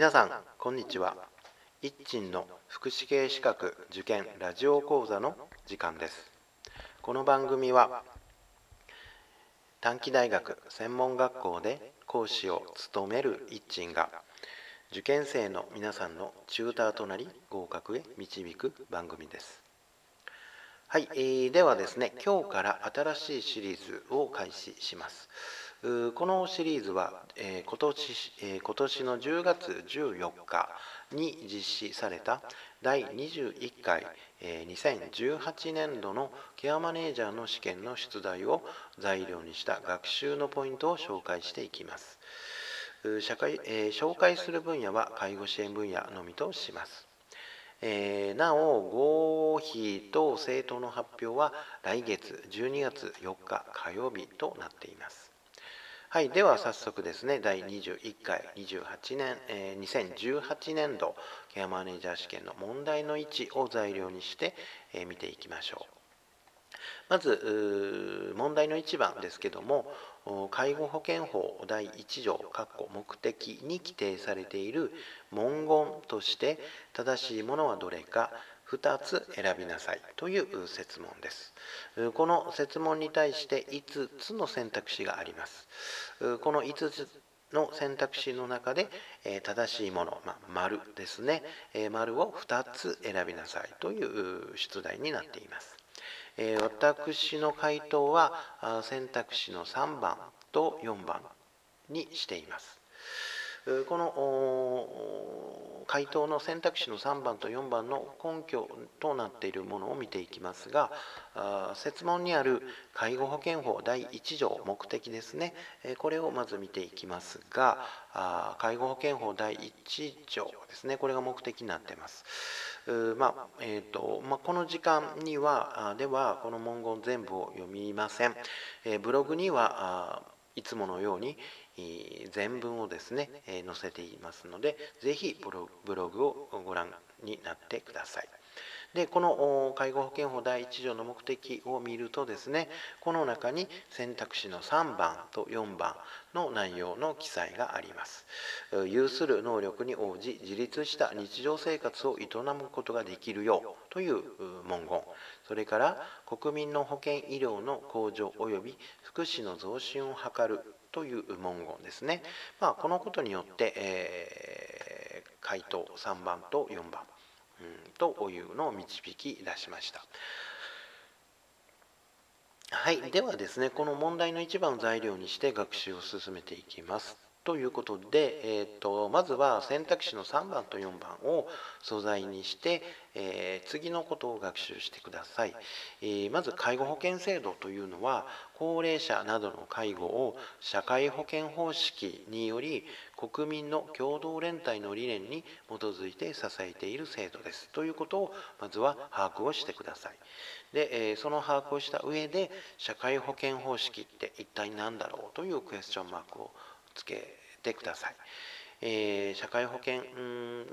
皆さんこんにちは。一鎮の福祉系資格受験ラジオ講座の時間です。この番組は短期大学専門学校で講師を務める一鎮が受験生の皆さんのチューターとなり合格へ導く番組です。はい、えー、ではですね今日から新しいシリーズを開始します。このシリーズは、えー、今年、えー、今年の10月14日に実施された第21回、えー、2018年度のケアマネージャーの試験の出題を材料にした学習のポイントを紹介していきます。社会えー、紹介する分野は介護支援分野のみとします。えー、なお合否と政党の発表は来月12月4日火曜日となっています。はい、では早速ですね、第21回28年、えー、2018年度ケアマネージャー試験の問題の位置を材料にして、えー、見ていきましょう。まず問題の1番ですけども介護保険法第1条目的に規定されている文言として正しいものはどれか2つ選びなさいという設問です。この設問に対して5つの選択肢があります。この5つの選択肢の中で、え正しいもの、まあ、丸ですね、え丸を2つ選びなさいという出題になっています。え私の回答は選択肢の3番と4番にしています。この回答の選択肢の3番と4番の根拠となっているものを見ていきますが設問にある介護保険法第1条目的ですねこれをまず見ていきますが介護保険法第1条ですねこれが目的になっています。まあえーとまあ、この時間にはではこの文言全部を読みません。ブログにはいつものように全文をですね載せていますのでぜひブログをご覧になってください。でこの介護保険法第1条の目的を見るとですねこの中に選択肢の3番と4番の内容の記載があります。有する能力に応じ自立した日常生活を営むことができるようという文言。それから国民の保険医療の向上及び福祉の増進を図るという文言ですね、まあ、このことによって、えー、回答3番と4番、というのを導き出しました。はい、ではですねこの問題の一番を材料にして学習を進めていきます。ということで、えーと、まずは選択肢の3番と4番を素材にして、えー、次のことを学習してください、えー、まず介護保険制度というのは高齢者などの介護を社会保険方式により国民の共同連帯の理念に基づいて支えている制度です。ということをまずは把握をしてください。で、えー、その把握をした上で社会保険方式って一体何だろう？というクエスチョンマークをつけてください。えー、社会保険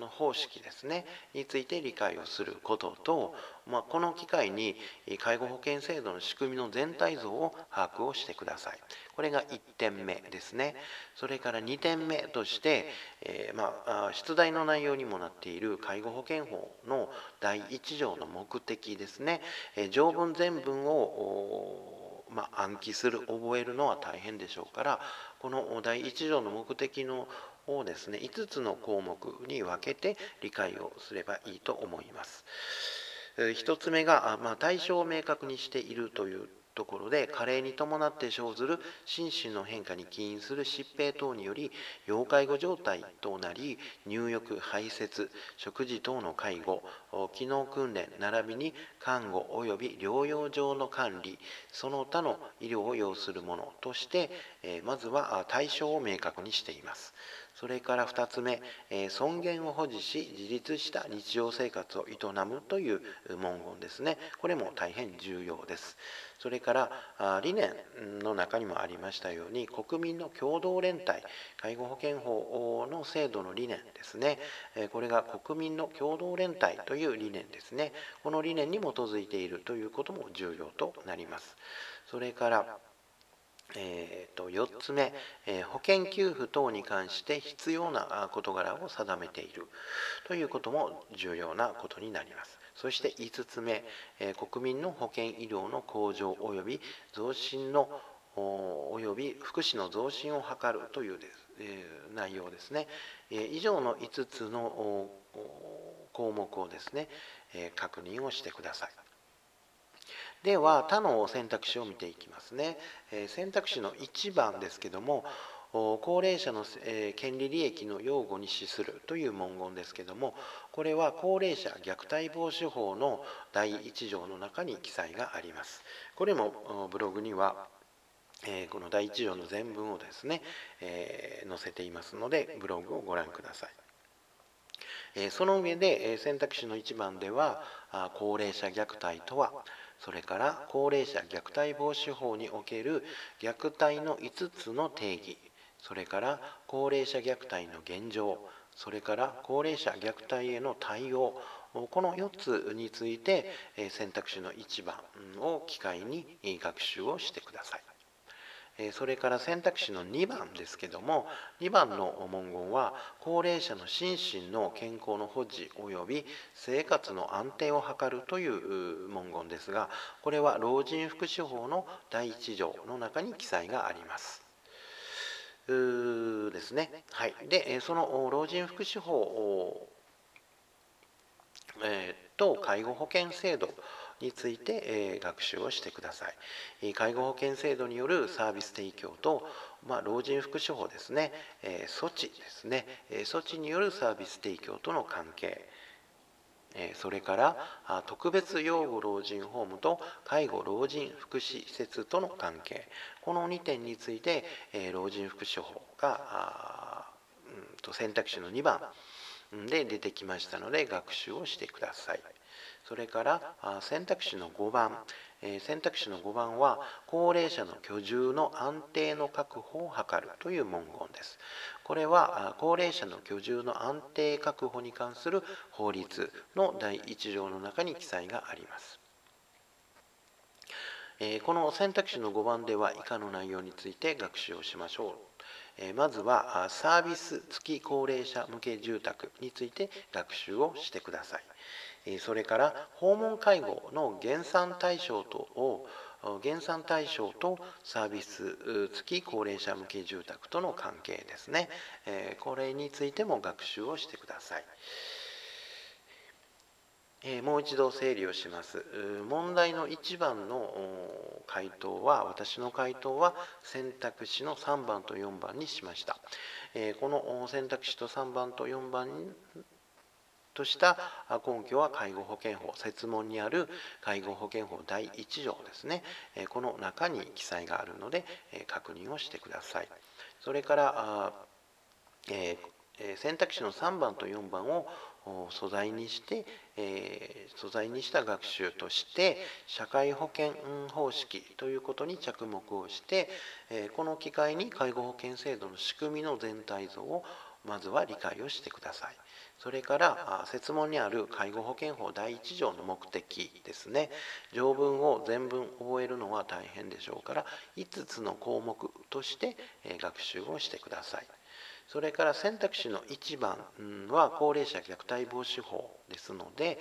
の方式ですねについて理解をすることと、まあ、この機会に介護保険制度の仕組みの全体像を把握をしてください。これが1点目ですね。それから2点目として、えー、まあ、出題の内容にもなっている介護保険法の第1条の目的ですね。えー、条文全文をまあ、暗記する覚えるのは大変でしょうからこの第1条の目的のをですね5つの項目に分けて理解をすればいいと思います。1つ目が、まあ、対象を明確にしているというところで加齢に伴って生ずる心身の変化に起因する疾病等により要介護状態となり入浴排泄食事等の介護機能訓練並びに看護及び療養上の管理その他の医療を要するものとして、まずは対象を明確にしています。それから2つ目、え尊厳を保持し自立した日常生活を営むという文言ですね。これも大変重要です。それから理念の中にもありましたように国民の共同連帯介護保険法の制度の理念ですね。これが国民の共同連帯という理念ですね。この理念に基づいているということも重要となります。それからえー、と4つ目、え、保険給付等に関して必要な事柄を定めているということも重要なことになります。そして5つ目、え、国民の保険医療の向上及び増進の及び福祉の増進を図るというです、え、内容ですね、え、以上の5つの項目をですね、え確認をしてください。では他の選択肢を見ていきますね。え選択肢の1番ですけども高齢者の、え権利利益の擁護に資するという文言ですけどもこれは高齢者虐待防止法の第1条の中に記載があります。これもブログにはえこの第1条の全文をですね、え載せていますのでブログをご覧ください。えその上で選択肢の1番では高齢者虐待とはそれから高齢者虐待防止法における虐待の5つの定義。それから高齢者虐待の現状。それから高齢者虐待への対応。この4つについて選択肢の1番を機会に学習をしてください。それから選択肢の2番ですけども2番の文言は高齢者の心身の健康の保持及び生活の安定を図るという文言ですがこれは老人福祉法の第1条の中に記載があります。ですね。はい、でその老人福祉法えー、と介護保険制度について、え学習をしてください。介護保険制度によるサービス提供と、まあ、老人福祉法ですね、え措置ですね、え措置によるサービス提供との関係、それから特別養護老人ホームと介護老人福祉施設との関係この2点について老人福祉法が選択肢の2番で出てきましたので学習をしてください。それから選択肢の5番え選択肢の5番は高齢者の居住の安定の確保を図るという文言です。これは高齢者の居住の安定確保に関する法律の第1条の中に記載があります。えこの選択肢の5番では以下の内容について学習をしましょう。まずはサービス付き高齢者向け住宅について学習をしてください。それから訪問介護の減産対象とを減産対象とサービス付き高齢者向け住宅との関係ですねこれについても学習をしてください。もう一度整理をします。問題の1番の回答は、私の回答は選択肢の3番と4番にしました。この選択肢と3番と4番とした根拠は介護保険法設問にある介護保険法第1条ですね。この中に記載があるので確認をしてください。それから選択肢の3番と4番を素材にして、え素材にした学習として社会保険方式ということに着目をして、えこの機会に介護保険制度の仕組みの全体像をまずは理解をしてください。それから設問にある介護保険法第1条の目的ですね条文を全文覚えるのは大変でしょうから5つの項目として学習をしてくださいそれから選択肢の1番は高齢者虐待防止法ですので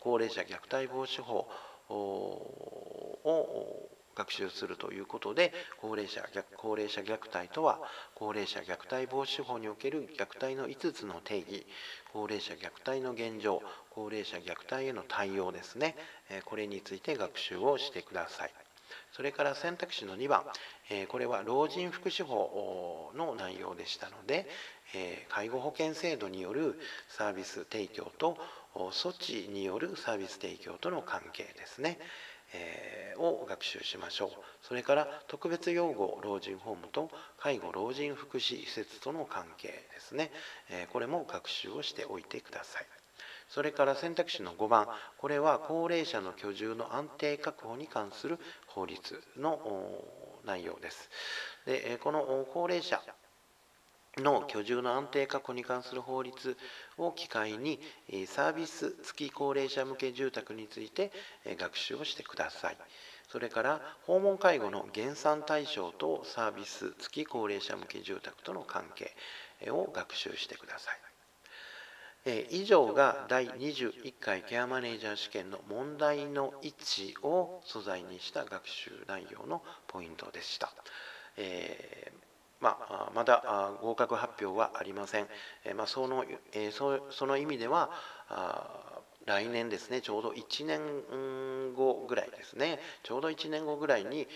高齢者虐待防止法を学習するということで高齢者高齢者虐待とは高齢者虐待防止法における虐待の5つの定義高齢者虐待の現状高齢者虐待への対応ですね。これについて学習をしてください。それから選択肢の2番これは老人福祉法の内容でしたので介護保険制度によるサービス提供と措置によるサービス提供との関係ですね。えー、を学習しましょう。それから特別養護老人ホームと介護老人福祉施設との関係ですね、えー、これも学習をしておいてください。それから選択肢の5番。これは高齢者の居住の安定確保に関する法律の内容です。でこの高齢者の居住の安定確保に関する法律を機会にサービス付き高齢者向け住宅について学習をしてください。それから訪問介護の減産対象とサービス付き高齢者向け住宅との関係を学習してください。以上が第21回ケアマネージャー試験の問題の位置を素材にした学習内容のポイントでした。えーまあ、まだ合格発表はありません。えまあ、そのえそその意味では来年ですねちょうど1年後ぐらいですねちょうど1年後ぐらいに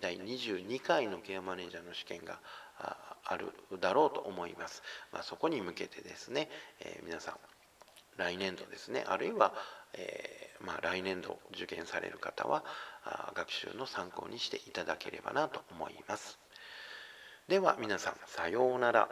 第22回のケアマネージャーの試験があるだろうと思います。まあ、そこに向けてですね、え、皆さん来年度ですねあるいは、えー、まあ、来年度受験される方は学習の参考にしていただければなと思います。では皆さんさようなら。